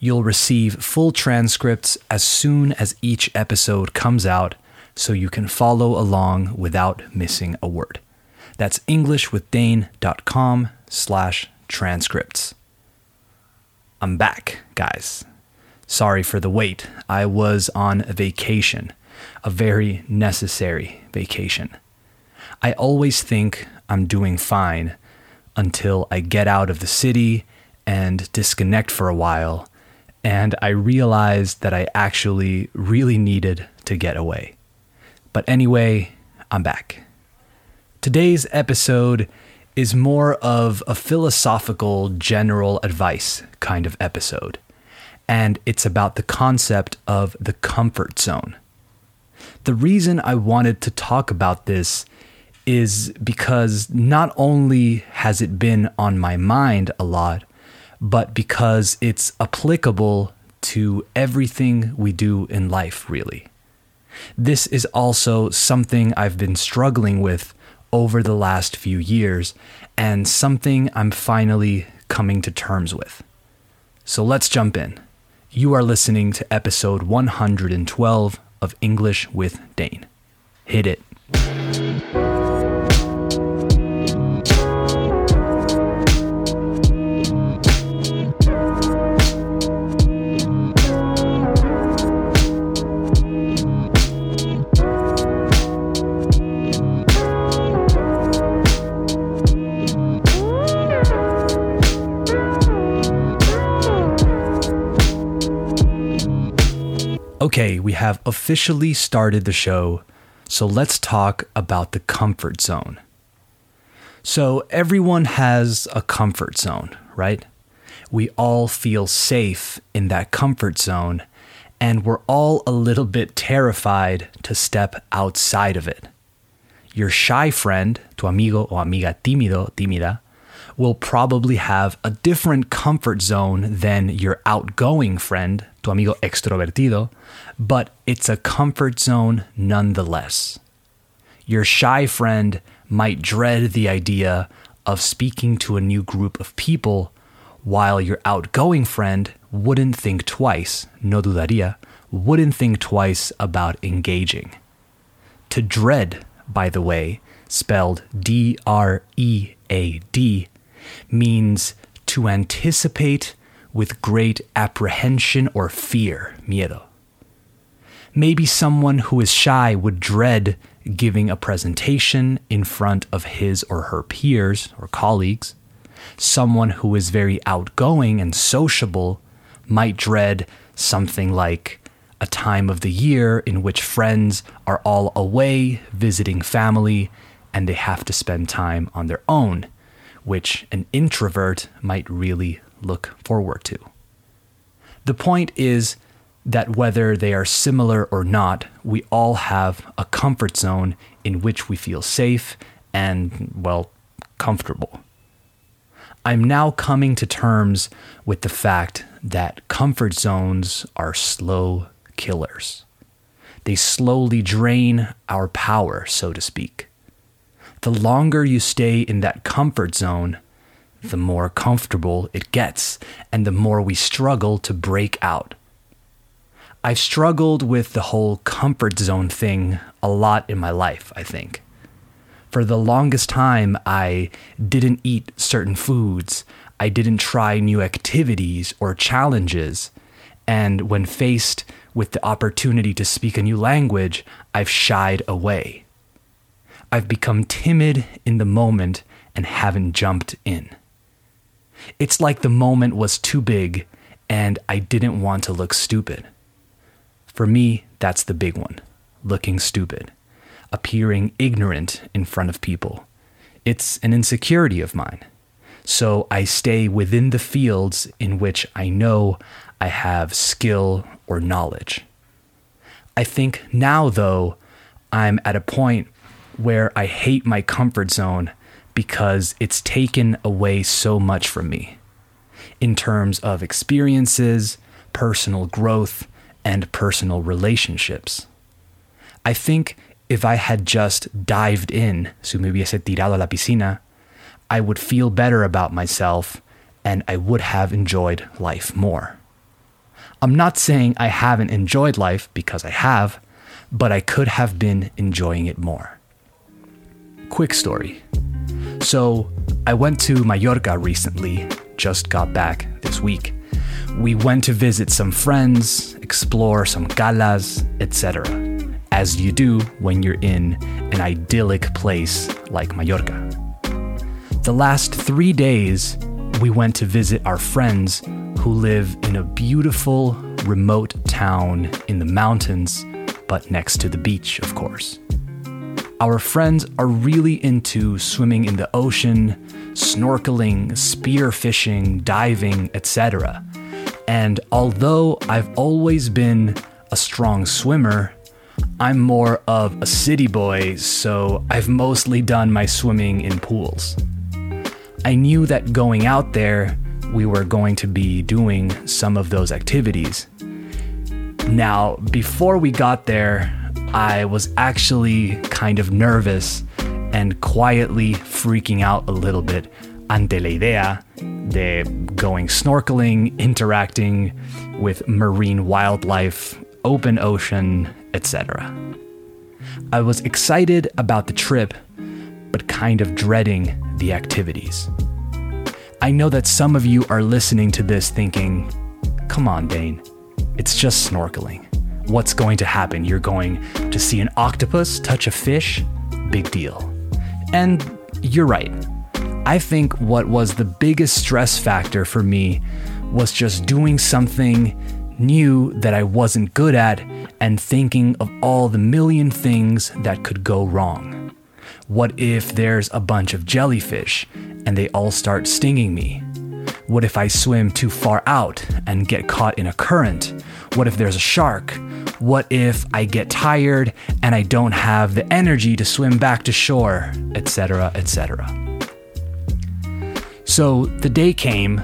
You'll receive full transcripts as soon as each episode comes out so you can follow along without missing a word. That's englishwithdane.com slash transcripts. I'm back, guys. Sorry for the wait. I was on vacation, a very necessary vacation. I always think I'm doing fine until I get out of the city and disconnect for a while, and I realized that I actually really needed to get away. But anyway, I'm back. Today's episode is more of a philosophical, general advice kind of episode, and it's about the concept of the comfort zone. The reason I wanted to talk about this is because not only has it been on my mind a lot, but because it's applicable to everything we do in life, really. This is also something I've been struggling with over the last few years and something I'm finally coming to terms with. So let's jump in. You are listening to episode 112 of English with Dane. Hit it. We have officially started the show, so let's talk about the comfort zone. So, everyone has a comfort zone, right? We all feel safe in that comfort zone, and we're all a little bit terrified to step outside of it. Your shy friend, tu amigo o amiga tímido, tímida, will probably have a different comfort zone than your outgoing friend, tu amigo extrovertido, but it's a comfort zone nonetheless. Your shy friend might dread the idea of speaking to a new group of people, while your outgoing friend wouldn't think twice, no dudaría, wouldn't think twice about engaging. To dread, by the way, spelled D R E A D, means to anticipate with great apprehension or fear, miedo. Maybe someone who is shy would dread giving a presentation in front of his or her peers or colleagues. Someone who is very outgoing and sociable might dread something like a time of the year in which friends are all away visiting family and they have to spend time on their own, which an introvert might really look forward to. The point is that whether they are similar or not, we all have a comfort zone in which we feel safe and, well, comfortable. I'm now coming to terms with the fact that comfort zones are slow killers. They slowly drain our power, so to speak. The longer you stay in that comfort zone, the more comfortable it gets, and the more we struggle to break out. I've struggled with the whole comfort zone thing a lot in my life, I think. For the longest time, I didn't eat certain foods, I didn't try new activities or challenges, and when faced with the opportunity to speak a new language, I've shied away. I've become timid in the moment and haven't jumped in. It's like the moment was too big and I didn't want to look stupid. For me, that's the big one looking stupid, appearing ignorant in front of people. It's an insecurity of mine. So I stay within the fields in which I know I have skill or knowledge. I think now, though, I'm at a point where I hate my comfort zone because it's taken away so much from me in terms of experiences, personal growth, and personal relationships. I think if I had just dived in, si me hubiese tirado a la piscina, I would feel better about myself and I would have enjoyed life more. I'm not saying I haven't enjoyed life because I have, but I could have been enjoying it more. Quick story. So, I went to Mallorca recently, just got back this week. We went to visit some friends, explore some calas, etc., as you do when you're in an idyllic place like Mallorca. The last three days, we went to visit our friends who live in a beautiful, remote town in the mountains, but next to the beach, of course. Our friends are really into swimming in the ocean, snorkeling, spearfishing, diving, etc. And although I've always been a strong swimmer, I'm more of a city boy, so I've mostly done my swimming in pools. I knew that going out there, we were going to be doing some of those activities. Now, before we got there, I was actually kind of nervous and quietly freaking out a little bit ante la idea de going snorkeling, interacting with marine wildlife, open ocean, etc. I was excited about the trip, but kind of dreading the activities. I know that some of you are listening to this thinking, come on, Dane, it's just snorkeling. What's going to happen? You're going to see an octopus touch a fish? Big deal. And you're right. I think what was the biggest stress factor for me was just doing something new that I wasn't good at and thinking of all the million things that could go wrong. What if there's a bunch of jellyfish and they all start stinging me? What if I swim too far out and get caught in a current? What if there's a shark? What if I get tired and I don't have the energy to swim back to shore, etc., etc. So the day came,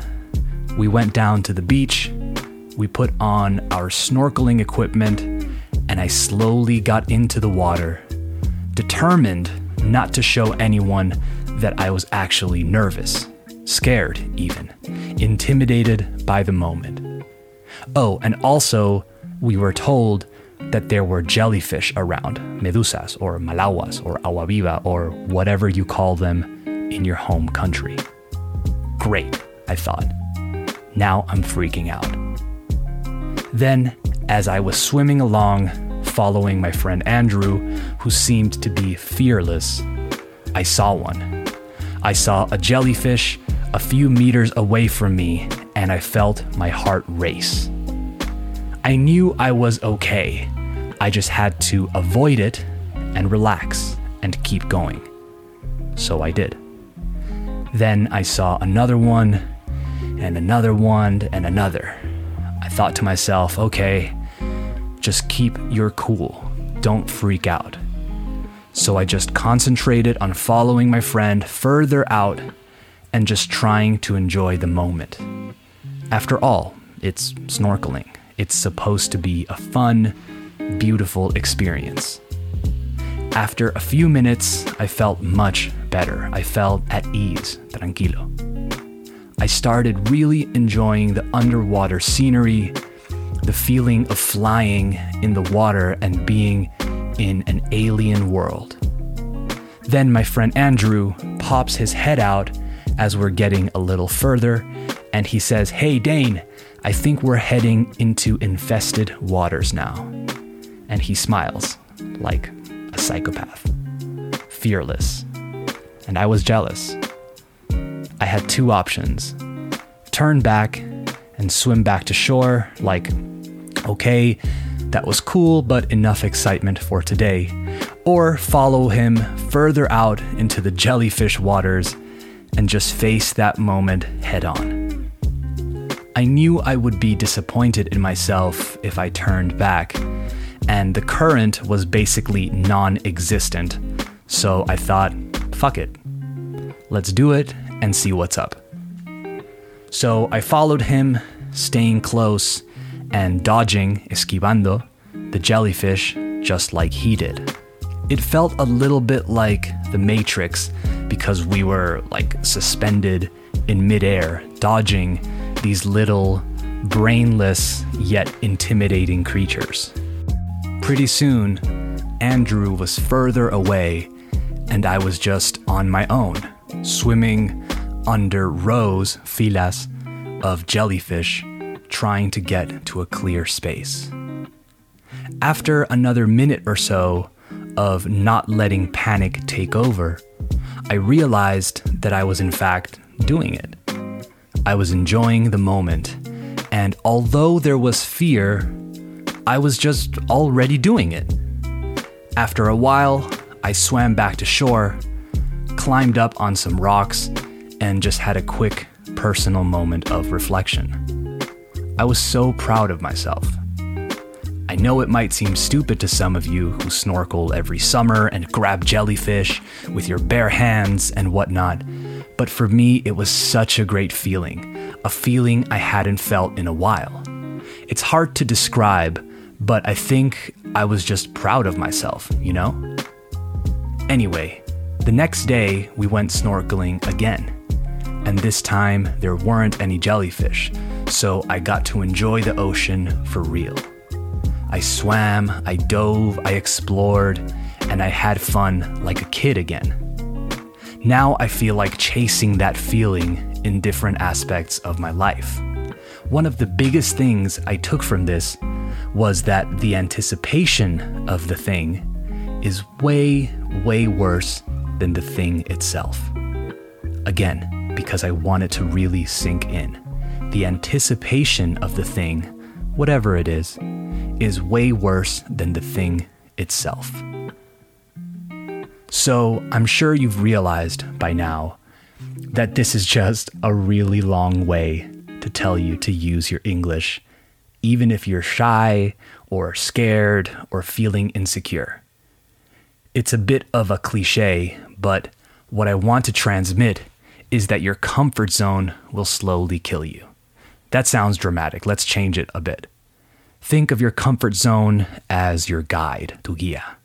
we went down to the beach, we put on our snorkeling equipment, and I slowly got into the water, determined not to show anyone that I was actually nervous, scared even, intimidated by the moment. Oh, and also, we were told that there were jellyfish around, medusas or malaguas or agua viva or whatever you call them in your home country. Great, I thought. Now I'm freaking out. Then, as I was swimming along, following my friend Andrew, who seemed to be fearless, I saw one. I saw a jellyfish a few meters away from me, and I felt my heart race. I knew I was okay. I just had to avoid it and relax and keep going. So I did. Then I saw another one, and another one, and another. I thought to myself, okay, just keep your cool. Don't freak out. So I just concentrated on following my friend further out and just trying to enjoy the moment. After all, it's snorkeling. It's supposed to be a fun, beautiful experience. After a few minutes, I felt much better. I felt at ease, tranquilo. I started really enjoying the underwater scenery, the feeling of flying in the water and being in an alien world. Then my friend Andrew pops his head out as we're getting a little further, and he says, Hey Dane, I think we're heading into infested waters now. And he smiles like a psychopath, fearless. And I was jealous. I had two options turn back and swim back to shore, like, okay, that was cool, but enough excitement for today. Or follow him further out into the jellyfish waters and just face that moment head on. I knew I would be disappointed in myself if I turned back, and the current was basically non existent, so I thought, fuck it. Let's do it and see what's up. So I followed him, staying close and dodging, esquivando, the jellyfish just like he did. It felt a little bit like The Matrix because we were like suspended in midair, dodging these little, brainless yet intimidating creatures. Pretty soon, Andrew was further away, and I was just on my own, swimming under rows, filas, of jellyfish, trying to get to a clear space. After another minute or so of not letting panic take over, I realized that I was in fact doing it. I was enjoying the moment, and although there was fear, I was just already doing it. After a while, I swam back to shore, climbed up on some rocks, and just had a quick personal moment of reflection. I was so proud of myself. I know it might seem stupid to some of you who snorkel every summer and grab jellyfish with your bare hands and whatnot, but for me, it was such a great feeling, a feeling I hadn't felt in a while. It's hard to describe, but I think I was just proud of myself, you know? Anyway, the next day we went snorkeling again, and this time there weren't any jellyfish, so I got to enjoy the ocean for real. I swam, I dove, I explored, and I had fun like a kid again. Now I feel like chasing that feeling in different aspects of my life. One of the biggest things I took from this was that the anticipation of the thing is way, way worse than the thing itself. Again, because I want it to really sink in. The anticipation of the thing, whatever it is, is way worse than the thing itself. So, I'm sure you've realized by now that this is just a really long way to tell you to use your English, even if you're shy or scared or feeling insecure. It's a bit of a cliche, but what I want to transmit is that your comfort zone will slowly kill you. That sounds dramatic. Let's change it a bit. Think of your comfort zone as your guide, tu guia.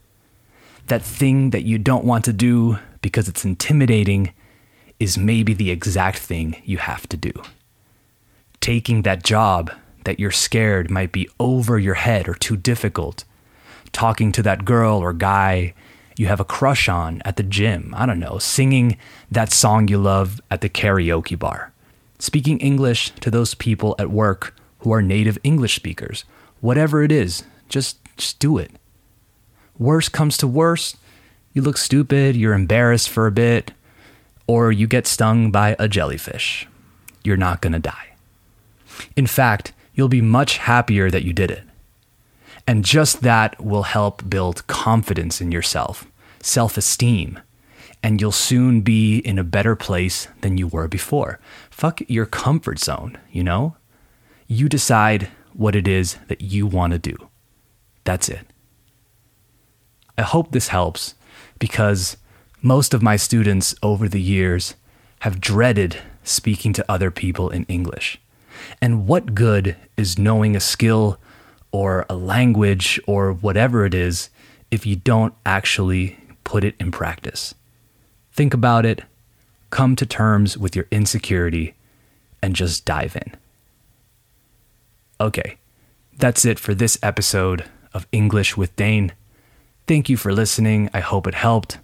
That thing that you don't want to do because it's intimidating is maybe the exact thing you have to do. Taking that job that you're scared might be over your head or too difficult. Talking to that girl or guy you have a crush on at the gym. I don't know, singing that song you love at the karaoke bar. Speaking English to those people at work who are native English speakers whatever it is, just just do it. Worst comes to worst, you look stupid, you're embarrassed for a bit, or you get stung by a jellyfish. You're not going to die. In fact, you'll be much happier that you did it. And just that will help build confidence in yourself, self esteem, and you'll soon be in a better place than you were before. Fuck your comfort zone, you know? You decide what it is that you want to do. That's it. I hope this helps because most of my students over the years have dreaded speaking to other people in English. And what good is knowing a skill or a language or whatever it is if you don't actually put it in practice? Think about it, come to terms with your insecurity, and just dive in. Okay, that's it for this episode of English with Dane. Thank you for listening. I hope it helped.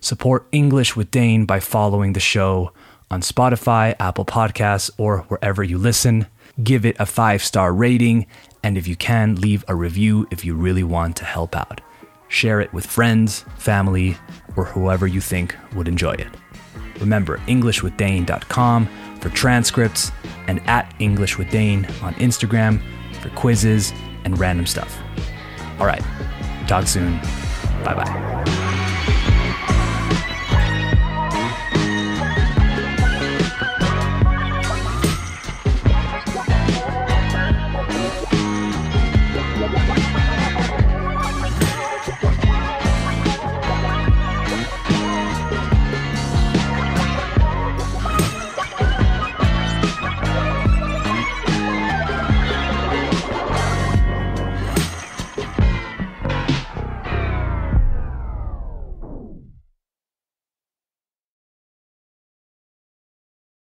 Support English with Dane by following the show on Spotify, Apple Podcasts, or wherever you listen. Give it a five star rating, and if you can, leave a review if you really want to help out. Share it with friends, family, or whoever you think would enjoy it. Remember, EnglishWithDane.com for transcripts and at English with Dane on Instagram for quizzes and random stuff. All right, talk soon. Bye bye.